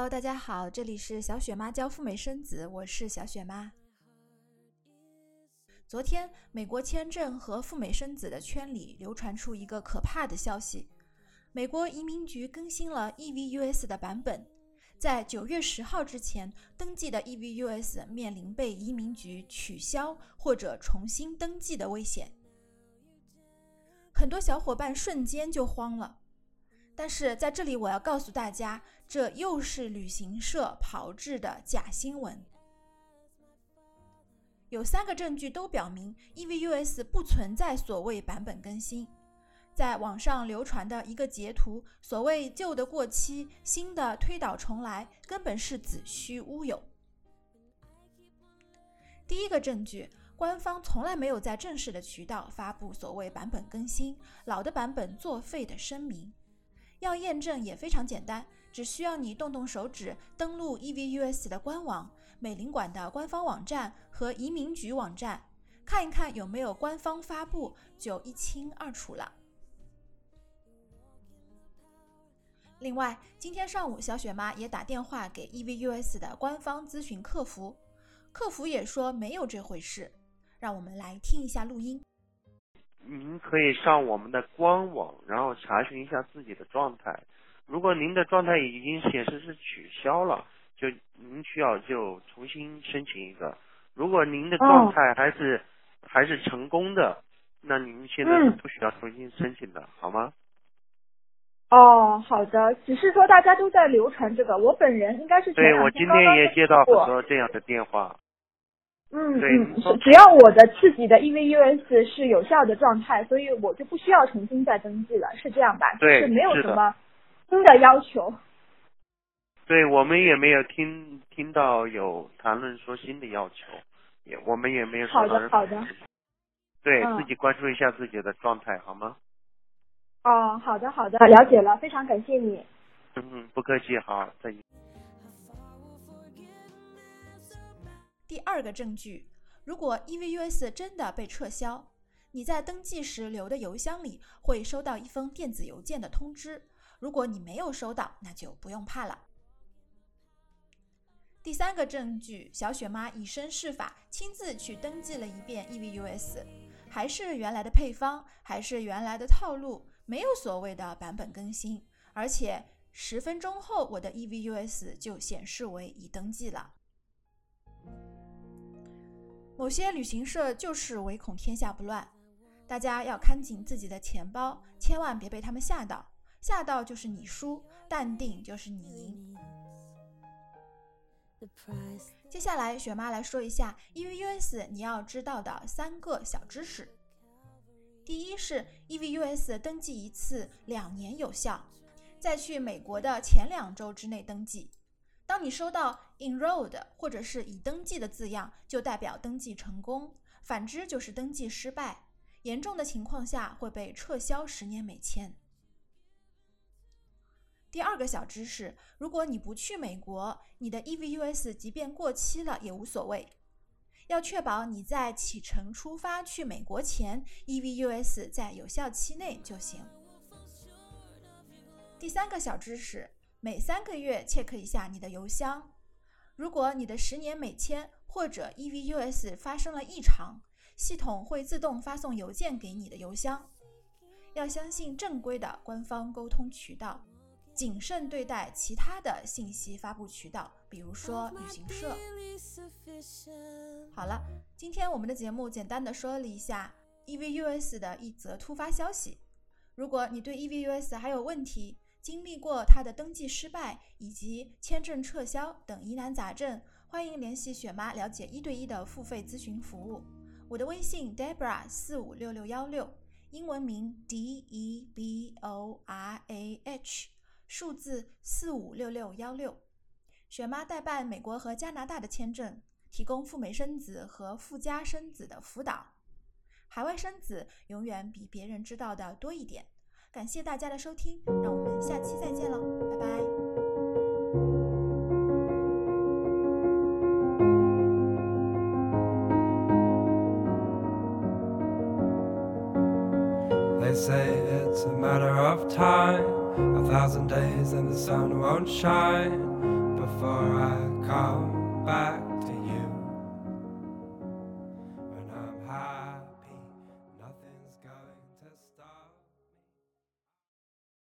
Hello，大家好，这里是小雪妈教赴美生子，我是小雪妈。昨天，美国签证和赴美生子的圈里流传出一个可怕的消息：美国移民局更新了 EVUS 的版本，在九月十号之前登记的 EVUS 面临被移民局取消或者重新登记的危险。很多小伙伴瞬间就慌了。但是在这里，我要告诉大家，这又是旅行社炮制的假新闻。有三个证据都表明，EVUS 不存在所谓版本更新。在网上流传的一个截图，所谓旧的过期，新的推倒重来，根本是子虚乌有。第一个证据，官方从来没有在正式的渠道发布所谓版本更新、老的版本作废的声明。要验证也非常简单，只需要你动动手指，登录 EVUS 的官网、美领馆的官方网站和移民局网站，看一看有没有官方发布，就一清二楚了。另外，今天上午小雪妈也打电话给 EVUS 的官方咨询客服，客服也说没有这回事。让我们来听一下录音。您可以上我们的官网，然后查询一下自己的状态。如果您的状态已经显示是取消了，就您需要就重新申请一个。如果您的状态还是还是成功的，那您现在是不需要重新申请的，好吗？哦，好的。只是说大家都在流传这个，我本人应该是对我今天也接到很多这样的电话。嗯嗯，只要我的自己的 EVUS 是有效的状态，所以我就不需要重新再登记了，是这样吧？对，是没有什么新的要求。对我们也没有听听到有谈论说新的要求，也我们也没有好的好的。对自己关注一下自己的状态好吗？哦，好的好的，了解了，非常感谢你。嗯，不客气，好，再见。第二个证据，如果 EVUS 真的被撤销，你在登记时留的邮箱里会收到一封电子邮件的通知。如果你没有收到，那就不用怕了。第三个证据，小雪妈以身试法，亲自去登记了一遍 EVUS，还是原来的配方，还是原来的套路，没有所谓的版本更新，而且十分钟后我的 EVUS 就显示为已登记了。某些旅行社就是唯恐天下不乱，大家要看紧自己的钱包，千万别被他们吓到，吓到就是你输，淡定就是你赢。接下来，雪妈来说一下 EVUS 你要知道的三个小知识。第一是 EVUS 登记一次两年有效，在去美国的前两周之内登记。当你收到 enrolled 或者是已登记的字样，就代表登记成功；反之就是登记失败。严重的情况下会被撤销十年美签。第二个小知识：如果你不去美国，你的 EVUS 即便过期了也无所谓，要确保你在启程出发去美国前，EVUS 在有效期内就行。第三个小知识。每三个月 check 一下你的邮箱，如果你的十年美签或者 EVUS 发生了异常，系统会自动发送邮件给你的邮箱。要相信正规的官方沟通渠道，谨慎对待其他的信息发布渠道，比如说旅行社。好了，今天我们的节目简单的说了一下 EVUS 的一则突发消息。如果你对 EVUS 还有问题，经历过他的登记失败以及签证撤销等疑难杂症，欢迎联系雪妈了解一对一的付费咨询服务。我的微信 Debra 四五六六幺六，英文名 D E B O R A H，数字四五六六幺六。雪妈代办美国和加拿大的签证，提供赴美生子和赴加生子的辅导。海外生子永远比别人知道的多一点。感谢大家的收听，让我们下期再见喽，拜拜。They say it's a matter of time, a thousand days and the sun won't shine. before I call back.